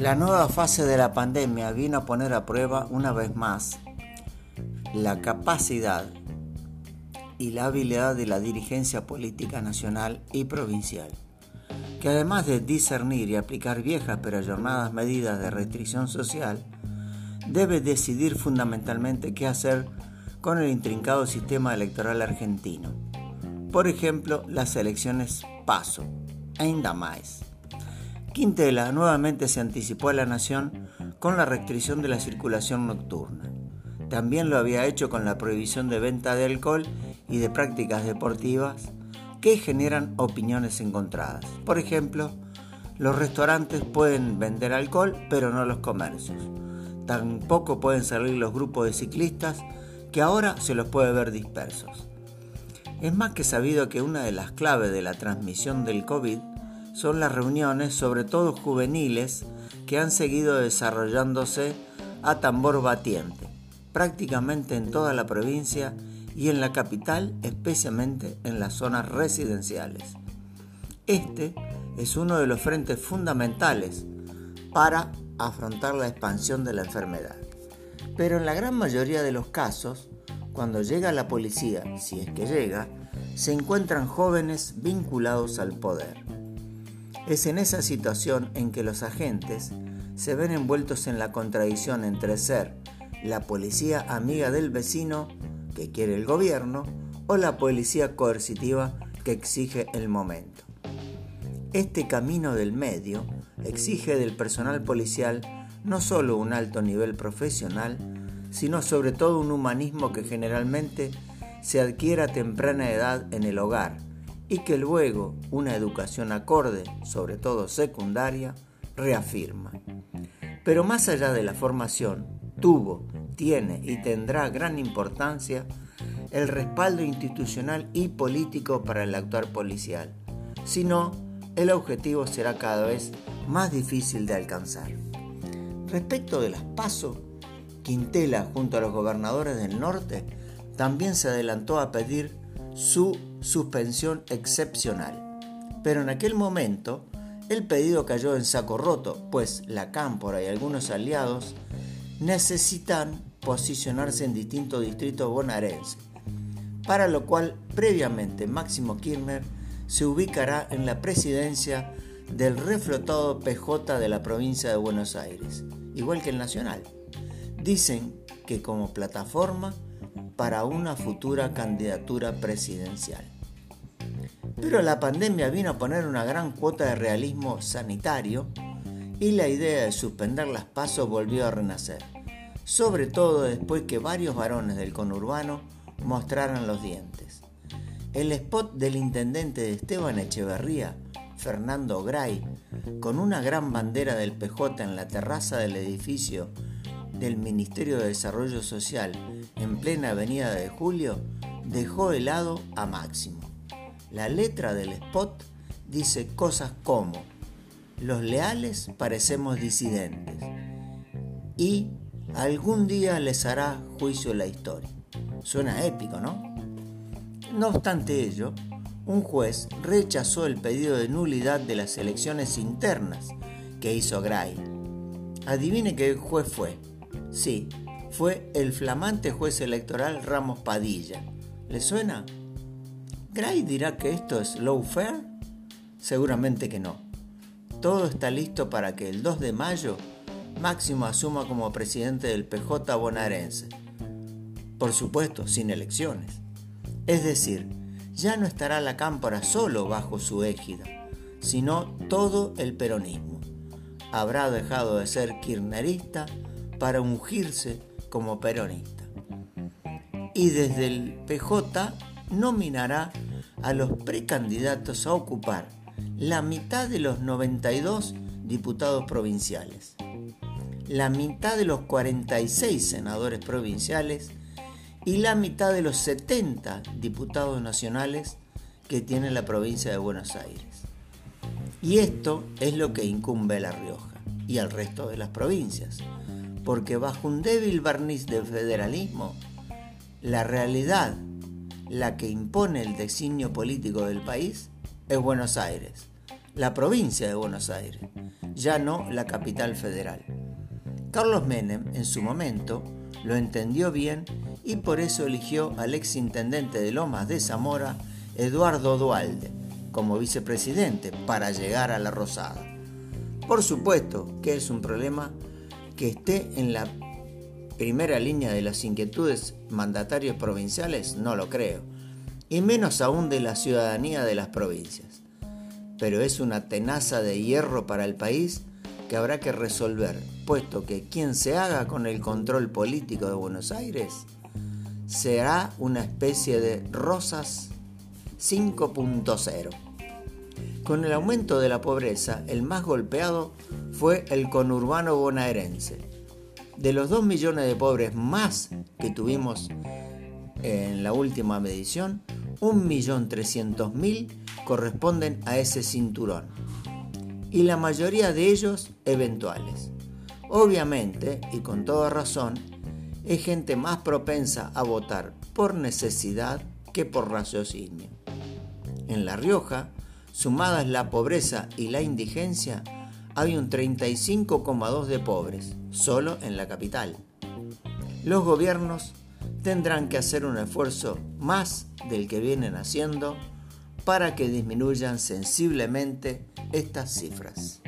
La nueva fase de la pandemia vino a poner a prueba una vez más la capacidad y la habilidad de la dirigencia política nacional y provincial, que además de discernir y aplicar viejas pero ayornadas medidas de restricción social, debe decidir fundamentalmente qué hacer con el intrincado sistema electoral argentino. Por ejemplo, las elecciones PASO, ainda más. Quintela nuevamente se anticipó a la nación con la restricción de la circulación nocturna. También lo había hecho con la prohibición de venta de alcohol y de prácticas deportivas que generan opiniones encontradas. Por ejemplo, los restaurantes pueden vender alcohol, pero no los comercios. Tampoco pueden salir los grupos de ciclistas, que ahora se los puede ver dispersos. Es más que sabido que una de las claves de la transmisión del COVID son las reuniones, sobre todo juveniles, que han seguido desarrollándose a tambor batiente, prácticamente en toda la provincia y en la capital, especialmente en las zonas residenciales. Este es uno de los frentes fundamentales para afrontar la expansión de la enfermedad. Pero en la gran mayoría de los casos, cuando llega la policía, si es que llega, se encuentran jóvenes vinculados al poder. Es en esa situación en que los agentes se ven envueltos en la contradicción entre ser la policía amiga del vecino que quiere el gobierno o la policía coercitiva que exige el momento. Este camino del medio exige del personal policial no solo un alto nivel profesional, sino sobre todo un humanismo que generalmente se adquiere a temprana edad en el hogar y que luego una educación acorde, sobre todo secundaria, reafirma. Pero más allá de la formación, tuvo, tiene y tendrá gran importancia el respaldo institucional y político para el actuar policial. Si no, el objetivo será cada vez más difícil de alcanzar. Respecto de las PASO, Quintela, junto a los gobernadores del norte, también se adelantó a pedir su suspensión excepcional. Pero en aquel momento el pedido cayó en saco roto, pues la Cámpora y algunos aliados necesitan posicionarse en distintos distritos bonaerenses, para lo cual previamente Máximo Kirchner se ubicará en la presidencia del reflotado PJ de la provincia de Buenos Aires, igual que el Nacional. Dicen que como plataforma para una futura candidatura presidencial. Pero la pandemia vino a poner una gran cuota de realismo sanitario y la idea de suspender las pasos volvió a renacer, sobre todo después que varios varones del conurbano mostraran los dientes. El spot del intendente de Esteban Echeverría, Fernando Gray, con una gran bandera del PJ en la terraza del edificio del Ministerio de Desarrollo Social en plena Avenida de Julio dejó helado a Máximo. La letra del spot dice cosas como los leales parecemos disidentes y algún día les hará juicio la historia. Suena épico, ¿no? No obstante ello, un juez rechazó el pedido de nulidad de las elecciones internas que hizo Gray. Adivine qué juez fue. Sí, fue el flamante juez electoral Ramos Padilla. ¿Le suena? ¿Gray dirá que esto es low fair? Seguramente que no. Todo está listo para que el 2 de mayo Máximo asuma como presidente del PJ bonaerense. Por supuesto, sin elecciones. Es decir, ya no estará la cámpora solo bajo su égida, sino todo el peronismo. Habrá dejado de ser kirchnerista para ungirse como peronista. Y desde el PJ nominará a los precandidatos a ocupar la mitad de los 92 diputados provinciales, la mitad de los 46 senadores provinciales y la mitad de los 70 diputados nacionales que tiene la provincia de Buenos Aires. Y esto es lo que incumbe a La Rioja y al resto de las provincias, porque bajo un débil barniz de federalismo, la realidad, la que impone el designio político del país, es Buenos Aires, la provincia de Buenos Aires, ya no la capital federal. Carlos Menem, en su momento, lo entendió bien y por eso eligió al ex intendente de Lomas de Zamora, Eduardo Dualde, como vicepresidente para llegar a la Rosada. Por supuesto que es un problema que esté en la primera línea de las inquietudes mandatarios provinciales, no lo creo, y menos aún de la ciudadanía de las provincias. Pero es una tenaza de hierro para el país que habrá que resolver, puesto que quien se haga con el control político de Buenos Aires será una especie de Rosas 5.0. Con el aumento de la pobreza, el más golpeado fue el conurbano bonaerense. De los 2 millones de pobres más que tuvimos en la última medición, 1.300.000 corresponden a ese cinturón y la mayoría de ellos eventuales. Obviamente, y con toda razón, es gente más propensa a votar por necesidad que por raciocinio. En La Rioja, sumadas la pobreza y la indigencia, hay un 35,2 de pobres, solo en la capital. Los gobiernos tendrán que hacer un esfuerzo más del que vienen haciendo para que disminuyan sensiblemente estas cifras.